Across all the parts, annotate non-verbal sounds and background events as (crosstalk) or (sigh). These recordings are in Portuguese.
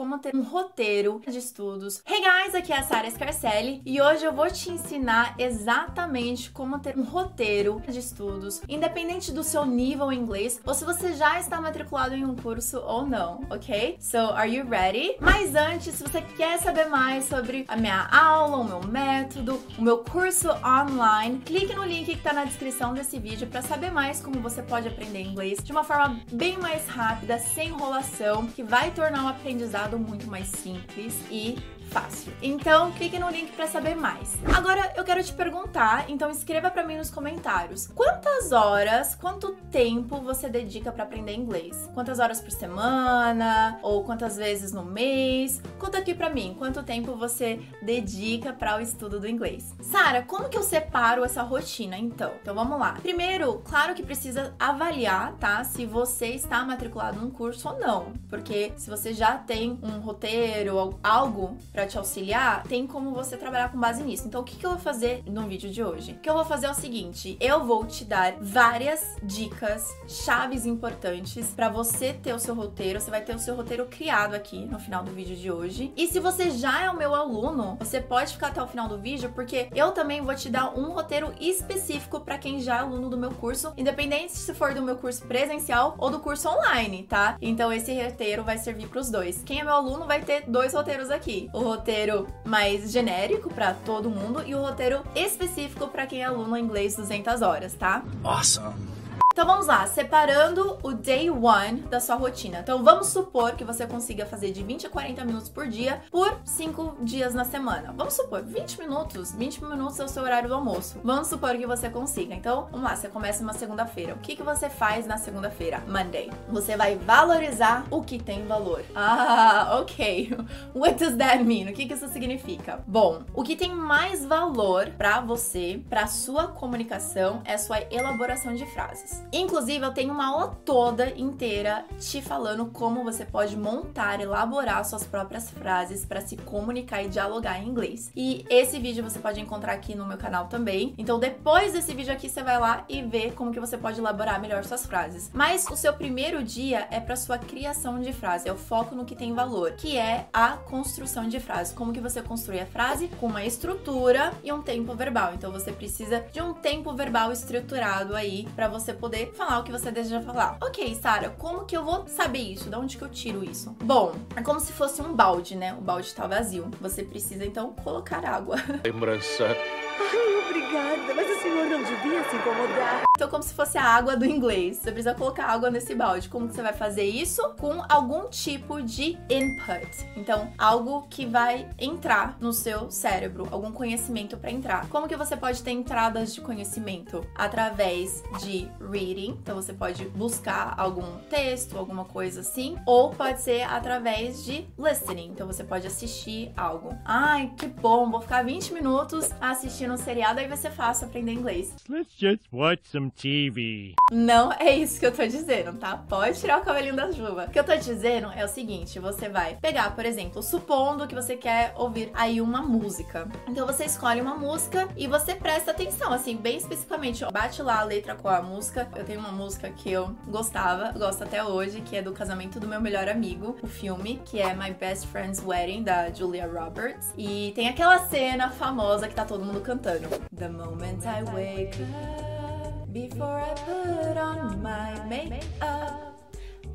como ter um roteiro de estudos. Hey guys, aqui é a Sara Scarcelli e hoje eu vou te ensinar exatamente como ter um roteiro de estudos, independente do seu nível em inglês ou se você já está matriculado em um curso ou não, ok? So, are you ready? Mas antes, se você quer saber mais sobre a minha aula, o meu método, o meu curso online, clique no link que está na descrição desse vídeo para saber mais como você pode aprender inglês de uma forma bem mais rápida, sem enrolação, que vai tornar o aprendizado muito mais simples e fácil. Então, clique no link para saber mais. Agora, eu quero te perguntar, então escreva para mim nos comentários. Quantas horas, quanto tempo você dedica para aprender inglês? Quantas horas por semana ou quantas vezes no mês? Conta aqui para mim, quanto tempo você dedica para o estudo do inglês. Sara, como que eu separo essa rotina então? Então vamos lá. Primeiro, claro que precisa avaliar, tá? Se você está matriculado num curso ou não, porque se você já tem um roteiro, algo pra para te auxiliar, tem como você trabalhar com base nisso. Então, o que, que eu vou fazer no vídeo de hoje? O que eu vou fazer é o seguinte: eu vou te dar várias dicas, chaves importantes para você ter o seu roteiro. Você vai ter o seu roteiro criado aqui no final do vídeo de hoje. E se você já é o meu aluno, você pode ficar até o final do vídeo, porque eu também vou te dar um roteiro específico para quem já é aluno do meu curso, independente se for do meu curso presencial ou do curso online, tá? Então, esse roteiro vai servir para os dois. Quem é meu aluno vai ter dois roteiros aqui. O roteiro mais genérico para todo mundo e o roteiro específico para quem é aluno inglês 200 horas, tá? Awesome. Então vamos lá, separando o day one da sua rotina. Então vamos supor que você consiga fazer de 20 a 40 minutos por dia por 5 dias na semana. Vamos supor, 20 minutos, 20 minutos é o seu horário do almoço. Vamos supor que você consiga. Então, vamos lá, você começa uma segunda-feira. O que, que você faz na segunda-feira? Monday. Você vai valorizar o que tem valor. Ah, ok. (laughs) What does that mean? O que, que isso significa? Bom, o que tem mais valor para você, para sua comunicação, é sua elaboração de frases. Inclusive, eu tenho uma aula toda inteira te falando como você pode montar, elaborar suas próprias frases para se comunicar e dialogar em inglês. E esse vídeo você pode encontrar aqui no meu canal também. Então, depois desse vídeo aqui, você vai lá e vê como que você pode elaborar melhor suas frases. Mas o seu primeiro dia é para sua criação de frase, é o foco no que tem valor, que é a construção de frase. Como que você construi a frase com uma estrutura e um tempo verbal. Então, você precisa de um tempo verbal estruturado aí para você poder poder falar o que você deseja falar. Ok, Sara, como que eu vou saber isso? De onde que eu tiro isso? Bom, é como se fosse um balde, né? O balde tá vazio. Você precisa então colocar água. (laughs) Lembrança. Ai, obrigada, mas o senhor não devia se incomodar. Então, como se fosse a água do inglês. Você precisa colocar água nesse balde. Como que você vai fazer isso? Com algum tipo de input. Então, algo que vai entrar no seu cérebro, algum conhecimento para entrar. Como que você pode ter entradas de conhecimento? Através de reading. Então, você pode buscar algum texto, alguma coisa assim. Ou pode ser através de listening. Então, você pode assistir algo. Ai, que bom! Vou ficar 20 minutos assistindo um seriado, aí vai ser fácil aprender inglês. Let's just watch some TV. Não é isso que eu tô dizendo, tá? Pode tirar o cabelinho da chuva. O que eu tô dizendo é o seguinte: você vai pegar, por exemplo, supondo que você quer ouvir aí uma música. Então você escolhe uma música e você presta atenção, assim, bem especificamente. Bate lá a letra com a música. Eu tenho uma música que eu gostava, gosto até hoje, que é do casamento do meu melhor amigo, o filme, que é My Best Friend's Wedding, da Julia Roberts. E tem aquela cena famosa que tá todo mundo cantando. The moment I wake up. Before I put on my makeup,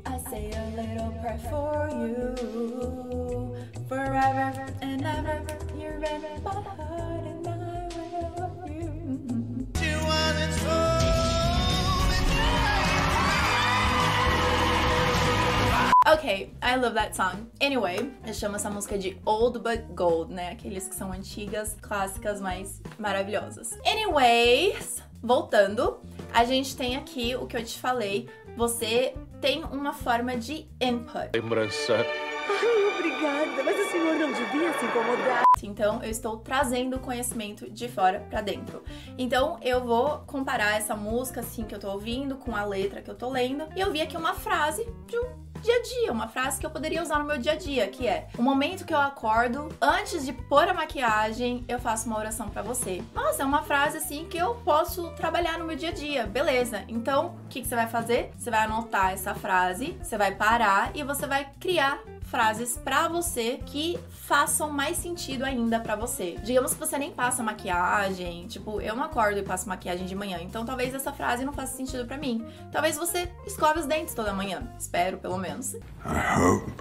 I say a little prayer for you. Forever and ever, you're in my heart and I Ok, I love that song. Anyway, eu chamo essa música de Old But Gold, né? Aqueles que são antigas, clássicas, mas maravilhosas. Anyways, voltando, a gente tem aqui o que eu te falei. Você tem uma forma de input. Lembrança. Ai, obrigada, mas o senhor não devia se incomodar. Então, eu estou trazendo o conhecimento de fora para dentro. Então, eu vou comparar essa música assim que eu tô ouvindo com a letra que eu tô lendo e eu vi aqui uma frase de um dia a dia, uma frase que eu poderia usar no meu dia a dia, que é: o momento que eu acordo, antes de pôr a maquiagem, eu faço uma oração para você. Nossa, é uma frase assim que eu posso trabalhar no meu dia a dia, beleza? Então, o que, que você vai fazer? Você vai anotar essa frase, você vai parar e você vai criar frases pra você que façam mais sentido ainda pra você. Digamos que você nem passa maquiagem, tipo, eu não acordo e passo maquiagem de manhã, então talvez essa frase não faça sentido pra mim. Talvez você escove os dentes toda manhã, espero pelo menos. I hope.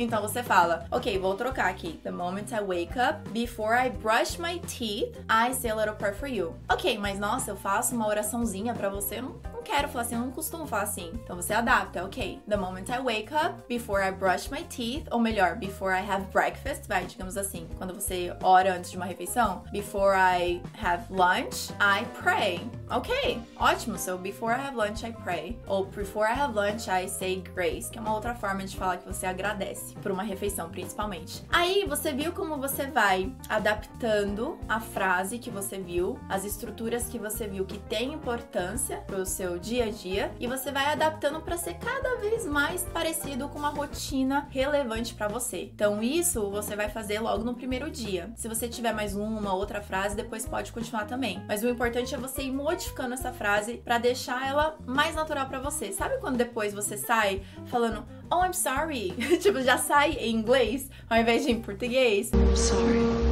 Então você fala, ok, vou trocar aqui. The moment I wake up, before I brush my teeth, I say a little prayer for you. Ok, mas nossa, eu faço uma oraçãozinha para você, não quero falar assim, eu não costumo falar assim. Então você adapta, ok. The moment I wake up, before I brush my teeth, ou melhor, before I have breakfast, vai, digamos assim, quando você ora antes de uma refeição. Before I have lunch, I pray. Ok, ótimo. So before I have lunch, I pray. Ou before I have lunch, I say grace, que é uma outra forma de falar que você agradece por uma refeição principalmente. Aí você viu como você vai adaptando a frase que você viu, as estruturas que você viu que tem importância para o dia a dia e você vai adaptando para ser cada vez mais parecido com uma rotina relevante para você. Então isso você vai fazer logo no primeiro dia. Se você tiver mais uma outra frase, depois pode continuar também. Mas o importante é você ir modificando essa frase para deixar ela mais natural para você. Sabe quando depois você sai falando Oh, I'm sorry. (laughs) tipo, já sai em inglês ao invés de em português. I'm sorry.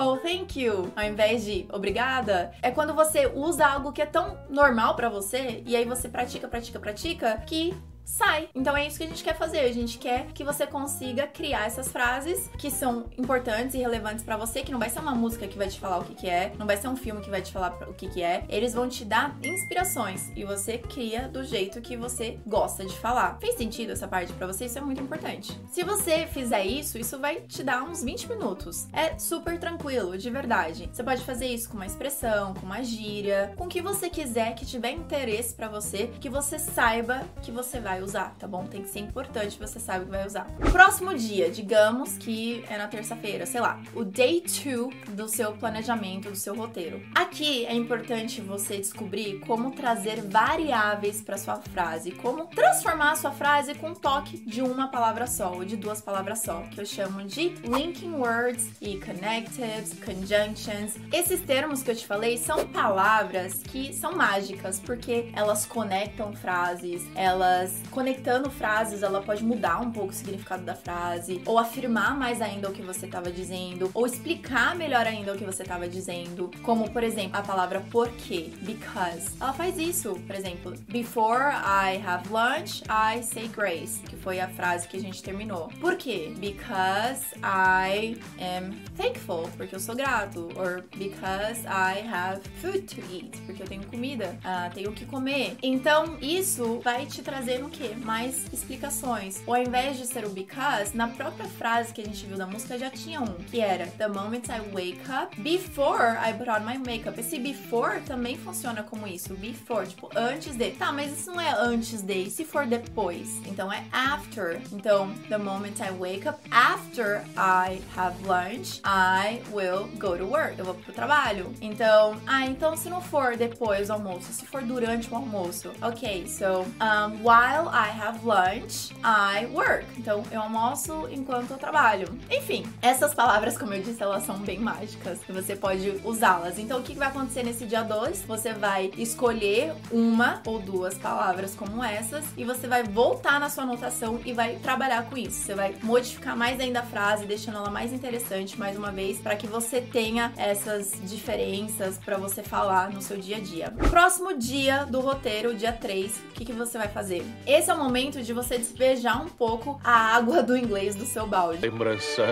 Oh, thank you, ao invés de obrigada, é quando você usa algo que é tão normal para você e aí você pratica, pratica, pratica que sai. Então é isso que a gente quer fazer. A gente quer que você consiga criar essas frases que são importantes e relevantes para você, que não vai ser uma música que vai te falar o que, que é, não vai ser um filme que vai te falar o que, que é. Eles vão te dar inspirações e você cria do jeito que você gosta de falar. Fez sentido essa parte para você? Isso é muito importante. Se você fizer isso, isso vai te dar uns 20 minutos. É super tranquilo, de verdade. Você pode fazer isso com uma expressão, com uma gíria, com o que você quiser que tiver interesse para você, que você saiba que você vai vai usar, tá bom? Tem que ser importante, você sabe que vai usar. Próximo dia, digamos que é na terça-feira, sei lá, o day 2 do seu planejamento, do seu roteiro. Aqui é importante você descobrir como trazer variáveis para sua frase, como transformar a sua frase com um toque de uma palavra só ou de duas palavras só, que eu chamo de linking words e connectives, conjunctions. Esses termos que eu te falei são palavras que são mágicas porque elas conectam frases, elas conectando frases, ela pode mudar um pouco o significado da frase, ou afirmar mais ainda o que você estava dizendo, ou explicar melhor ainda o que você estava dizendo, como por exemplo a palavra porque, because. Ela faz isso, por exemplo, before I have lunch, I say grace, que foi a frase que a gente terminou. Por quê? Because I am thankful, porque eu sou grato, or because I have food to eat, porque eu tenho comida, uh, tenho o que comer. Então isso vai te trazer no quê? Mais explicações. Ou ao invés de ser o because, na própria frase que a gente viu da música já tinha um, que era The moment I wake up before I put on my makeup. Esse before também funciona como isso. Before, tipo, antes de. Tá, mas isso não é antes de. Se for depois? Então é after. Então, the moment I wake up after I have lunch, I will go to work. Eu vou pro trabalho. Então, ah, então se não for depois do almoço, se for durante o almoço. Ok, so um, while I have lunch, I work. Então, eu almoço enquanto eu trabalho. Enfim, essas palavras, como eu disse, elas são bem mágicas e você pode usá-las. Então, o que vai acontecer nesse dia 2? Você vai escolher uma ou duas palavras como essas e você vai voltar na sua anotação e vai trabalhar com isso. Você vai modificar mais ainda a frase, deixando ela mais interessante mais uma vez, para que você tenha essas diferenças para você falar no seu dia a dia. Próximo dia do roteiro, dia 3, o que, que você vai fazer? Esse é o momento de você despejar um pouco a água do inglês do seu balde. Lembrança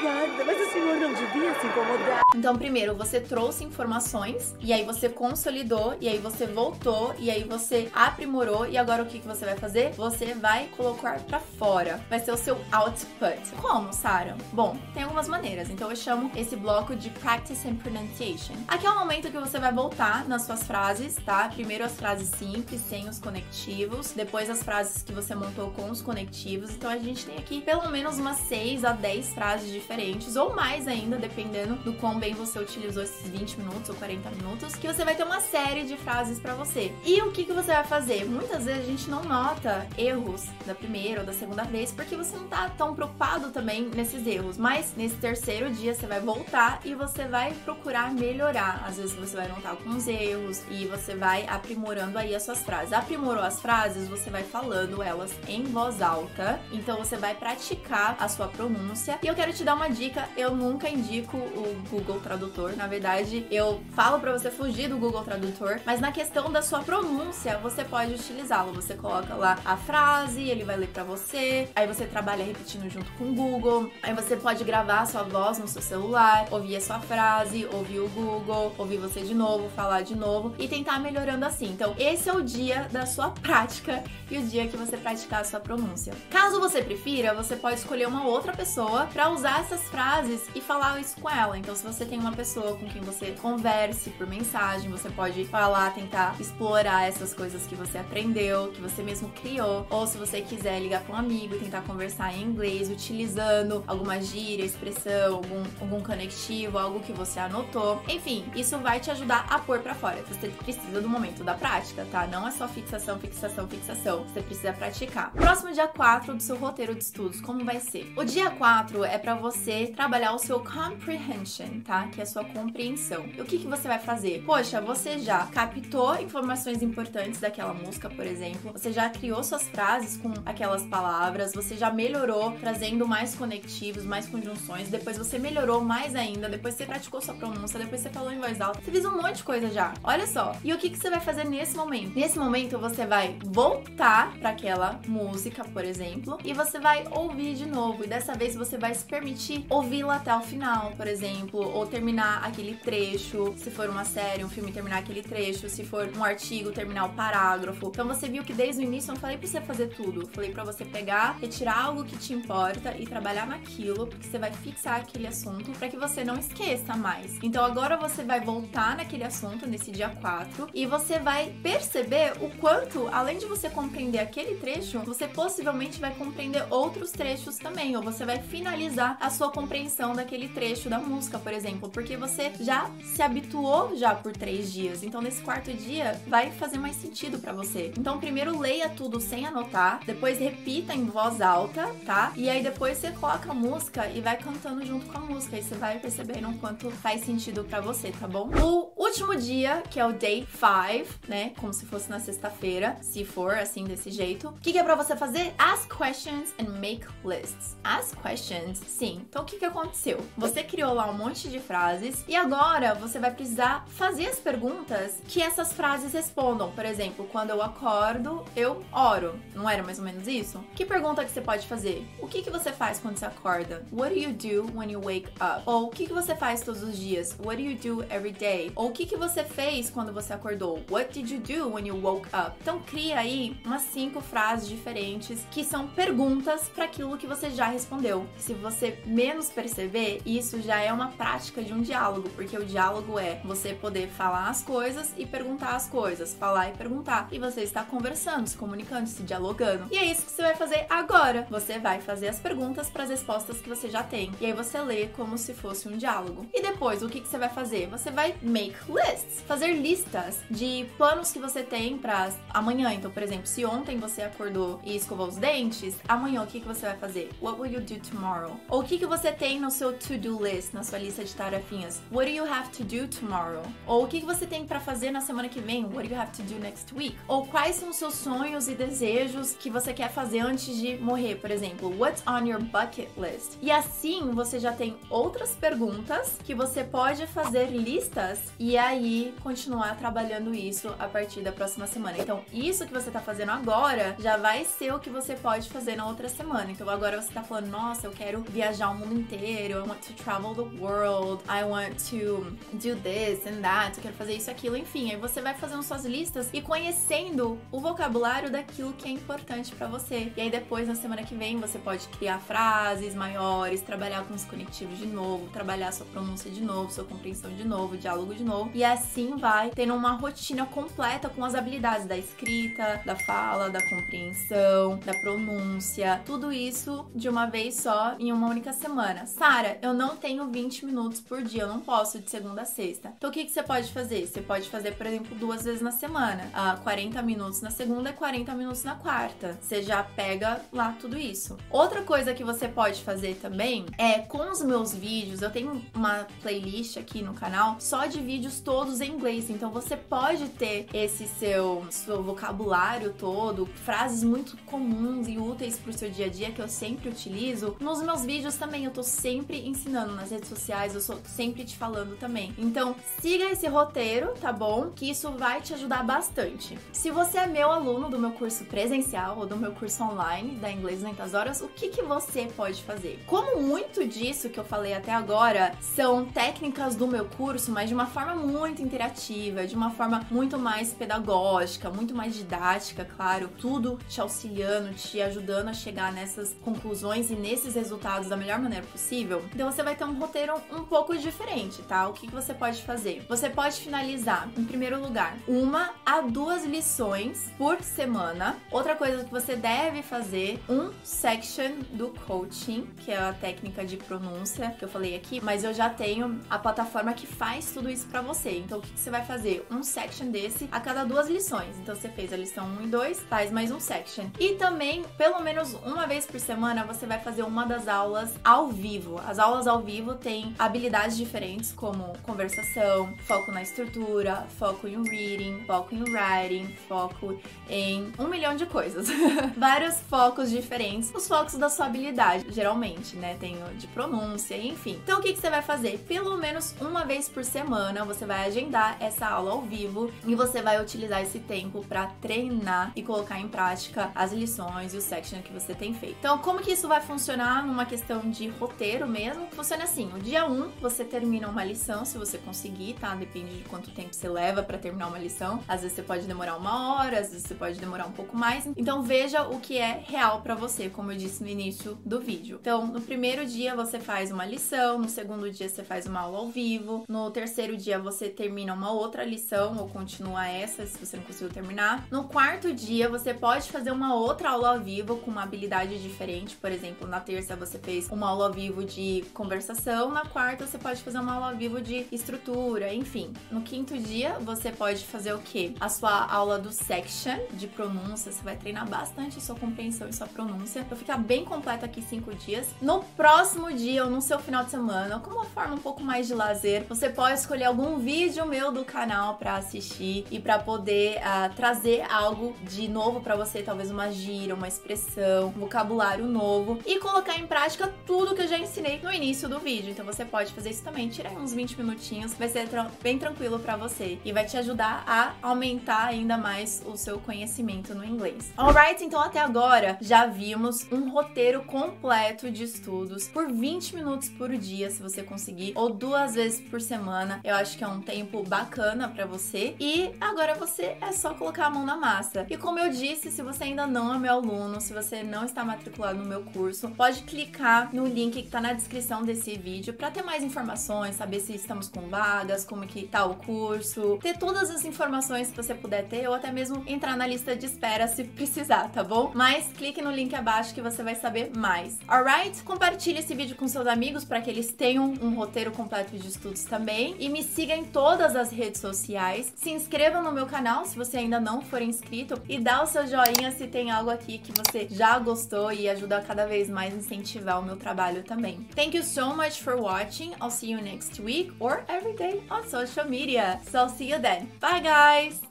obrigada, mas o senhor não devia se incomodar. Então, primeiro você trouxe informações e aí você consolidou e aí você voltou e aí você aprimorou e agora o que, que você vai fazer? Você vai colocar para fora. Vai ser o seu output. Como, Sara? Bom, tem algumas maneiras. Então eu chamo esse bloco de practice and pronunciation. Aqui é o momento que você vai voltar nas suas frases, tá? Primeiro as frases simples, sem os conectivos, depois as frases que você montou com os conectivos. Então a gente tem aqui pelo menos umas 6 a 10 10 frases diferentes, ou mais ainda, dependendo do quão bem você utilizou esses 20 minutos ou 40 minutos, que você vai ter uma série de frases para você. E o que, que você vai fazer? Muitas vezes a gente não nota erros da primeira ou da segunda vez, porque você não tá tão preocupado também nesses erros. Mas nesse terceiro dia você vai voltar e você vai procurar melhorar. Às vezes você vai notar alguns erros e você vai aprimorando aí as suas frases. Aprimorou as frases, você vai falando elas em voz alta. Então você vai praticar a sua pronúncia. E eu quero te dar uma dica: eu nunca indico o Google Tradutor. Na verdade, eu falo para você fugir do Google Tradutor, mas na questão da sua pronúncia, você pode utilizá-lo. Você coloca lá a frase, ele vai ler para você. Aí você trabalha repetindo junto com o Google. Aí você pode gravar sua voz no seu celular, ouvir a sua frase, ouvir o Google, ouvir você de novo, falar de novo e tentar melhorando assim. Então, esse é o dia da sua prática e o dia que você praticar a sua pronúncia. Caso você prefira, você pode escolher uma outra pessoa para usar essas frases e falar isso com ela. Então, se você tem uma pessoa com quem você converse por mensagem, você pode falar, tentar explorar essas coisas que você aprendeu, que você mesmo criou, ou se você quiser ligar para um amigo e tentar conversar em inglês utilizando alguma gíria, expressão, algum, algum conectivo, algo que você anotou. Enfim, isso vai te ajudar a pôr para fora. Você precisa do momento da prática, tá? Não é só fixação, fixação, fixação. Você precisa praticar. Próximo dia 4 do seu roteiro de estudos, como vai ser? O dia 4 é para você trabalhar o seu comprehension, tá? Que é a sua compreensão. E o que, que você vai fazer? Poxa, você já captou informações importantes daquela música, por exemplo. Você já criou suas frases com aquelas palavras. Você já melhorou, trazendo mais conectivos, mais conjunções. Depois você melhorou mais ainda. Depois você praticou sua pronúncia. Depois você falou em voz alta. Você fez um monte de coisa já. Olha só. E o que, que você vai fazer nesse momento? Nesse momento, você vai voltar para aquela música, por exemplo, e você vai ouvir de novo. E dessa vez você vai se permitir ouvi-la até o final, por exemplo, ou terminar aquele trecho. Se for uma série, um filme, terminar aquele trecho. Se for um artigo, terminar o parágrafo. Então você viu que desde o início eu não falei pra você fazer tudo. Eu falei para você pegar, retirar algo que te importa e trabalhar naquilo, porque você vai fixar aquele assunto para que você não esqueça mais. Então agora você vai voltar naquele assunto nesse dia 4 e você vai perceber o quanto, além de você compreender aquele trecho, você possivelmente vai compreender outros trechos também, ou você vai finalizar a sua compreensão daquele trecho da música, por exemplo, porque você já se habituou já por três dias. Então nesse quarto dia vai fazer mais sentido para você. Então primeiro leia tudo sem anotar, depois repita em voz alta, tá? E aí depois você coloca a música e vai cantando junto com a música e você vai percebendo o quanto faz sentido para você, tá bom? O último dia, que é o day 5, né? Como se fosse na sexta-feira, se for assim desse jeito. O que, que é para você fazer? Ask questions and make lists. Ask questions, sim. Então o que, que aconteceu? Você criou lá um monte de frases e agora você vai precisar fazer as perguntas que essas frases respondam. Por exemplo, quando eu acordo, eu oro. Não era mais ou menos isso? Que pergunta que você pode fazer? O que, que você faz quando você acorda? What do you do when you wake up? Ou o que, que você faz todos os dias? What do you do every day? Ou o que, que você fez quando você acordou? What did you do when you woke up? Então cria aí umas cinco frases diferentes que são perguntas para aquilo que você já respondeu. Se você menos perceber, isso já é uma prática de um diálogo, porque o diálogo é você poder falar as coisas e perguntar as coisas, falar e perguntar. E você está conversando, se comunicando, se dialogando. E é isso que você vai fazer agora. Você vai fazer as perguntas para as respostas que você já tem. E aí você lê como se fosse um diálogo. E depois, o que, que você vai fazer? Você vai make lists, fazer listas de planos que você tem para amanhã. Então, por exemplo, se ontem você acordou e escovou os dentes, amanhã o que, que você vai fazer? What will you do tomorrow? Ou o que, que você tem no seu to-do list, na sua lista de tarefinhas? What do you have to do tomorrow? Ou o que, que você tem para fazer na semana que vem? What do you have to do next week? Ou quais são os seus sonhos e desejos que você quer fazer antes de morrer, por exemplo? What's on your bucket list? E assim você já tem outras perguntas que você pode fazer listas e aí continuar trabalhando isso a partir da próxima semana. Então, isso que você tá fazendo agora já vai ser o que você pode fazer na outra semana. Então, agora você tá falando, nossa, eu quero viajar o mundo inteiro, I want to travel the world, I want to do this and that, eu quero fazer isso, aquilo, enfim. Aí você vai fazendo suas listas e conhecendo o vocabulário daquilo que é importante para você. E aí depois, na semana que vem, você pode criar frases maiores, trabalhar com os conectivos de novo, trabalhar sua pronúncia de novo, sua compreensão de novo, diálogo de novo. E assim vai tendo uma rotina completa com as habilidades da escrita, da fala, da compreensão, da pronúncia, tudo isso de uma vez só em uma única semana. Sara, eu não tenho 20 minutos por dia, eu não posso de segunda a sexta. Então o que, que você pode fazer? Você pode fazer, por exemplo, duas vezes na semana. Uh, 40 minutos na segunda e 40 minutos na quarta. Você já pega lá tudo isso. Outra coisa que você pode fazer também é com os meus vídeos, eu tenho uma playlist aqui no canal só de vídeos todos em inglês. Então você pode ter esse seu, seu vocabulário todo, frases muito comuns e úteis pro seu dia a dia que eu sempre utilizo. Nos meus vídeos também eu tô sempre ensinando nas redes sociais, eu sou sempre te falando também. Então, siga esse roteiro, tá bom? Que isso vai te ajudar bastante. Se você é meu aluno do meu curso presencial ou do meu curso online da Inglês 200 Horas, o que, que você pode fazer? Como muito disso que eu falei até agora são técnicas do meu curso, mas de uma forma muito interativa, de uma forma muito mais pedagógica, muito mais didática, claro, tudo te auxiliando, te ajudando a chegar nessas conclusões e nesses resultados da melhor maneira possível. Então você vai ter um roteiro um pouco diferente, tá? O que, que você pode fazer? Você pode finalizar, em primeiro lugar, uma a duas lições por semana. Outra coisa que você deve fazer, um section do coaching, que é a técnica de pronúncia que eu falei aqui, mas eu já tenho a plataforma que faz tudo isso para você. Então o que, que você vai fazer? Um section desse a cada duas lições. Então você fez a lição 1 e 2, faz mais um section. E também, pelo menos uma vez por semana, você vai fazer uma das aulas ao vivo. As aulas ao vivo têm habilidades diferentes, como conversação, foco na estrutura, foco em reading, foco em writing, foco em um milhão de coisas. (laughs) Vários focos diferentes, os focos da sua habilidade, geralmente, né? Tem o de pronúncia, enfim. Então o que, que você vai fazer? Pelo menos uma vez por semana você vai agendar essa aula ao vivo e você vai utilizar esse tempo para treinar e colocar em prática as lições e o section que você tem feito. Então, como que isso vai funcionar numa questão de roteiro mesmo? Funciona assim: o dia 1 um, você termina uma lição, se você conseguir, tá? Depende de quanto tempo você leva para terminar uma lição. Às vezes você pode demorar uma hora, às vezes você pode demorar um pouco mais. Então, veja o que é real para você, como eu disse no início do vídeo. Então, no primeiro dia você faz uma lição, no segundo dia você faz uma aula ao vivo, no terceiro dia você termina uma outra lição ou continua essa, se você não conseguiu terminar. No quarto dia você pode fazer uma outra aula ao vivo com uma habilidade diferente. Por exemplo, na terça você fez uma aula ao vivo de conversação, na quarta você pode fazer uma aula ao vivo de estrutura, enfim. No quinto dia você pode fazer o que? A sua aula do section de pronúncia, você vai treinar bastante sua compreensão e sua pronúncia para ficar bem completo aqui cinco dias. No próximo dia ou no seu final de semana, como uma forma um pouco mais de lazer, você pode escolher algum vídeo meu do canal para assistir e para poder uh, trazer algo de novo para você, talvez uma gíria, uma expressão, um vocabulário novo e colocar em prática tudo que eu já ensinei no início do vídeo. Então você pode fazer isso também, tirar uns 20 minutinhos, vai ser bem tranquilo para você e vai te ajudar a aumentar ainda mais o seu conhecimento no inglês. Alright, então até agora já vimos um roteiro completo de estudos por 20 minutos por dia, se você conseguir, ou duas vezes por semana. Eu acho que é um tempo bacana para você. E agora você é só colocar a mão na massa. E como eu disse, se você ainda não é meu aluno, se você não está matriculado no meu curso, pode clicar no link que tá na descrição desse vídeo para ter mais informações, saber se estamos com vagas, como que tá o curso, ter todas as informações que você puder ter ou até mesmo entrar na lista de espera se (laughs) precisar, tá bom? Mas clique no link abaixo que você vai saber mais. Alright? Compartilhe esse vídeo com seus amigos para que eles tenham um roteiro completo de estudos também e me siga em todas as redes sociais. Se inscreva no meu canal se você ainda não for inscrito e dá o seu joinha se tem algo aqui que você já gostou e ajuda cada vez mais incentivar o meu trabalho também. Thank you so much for watching. I'll see you next week or every day on social media. So I'll see you then. Bye guys!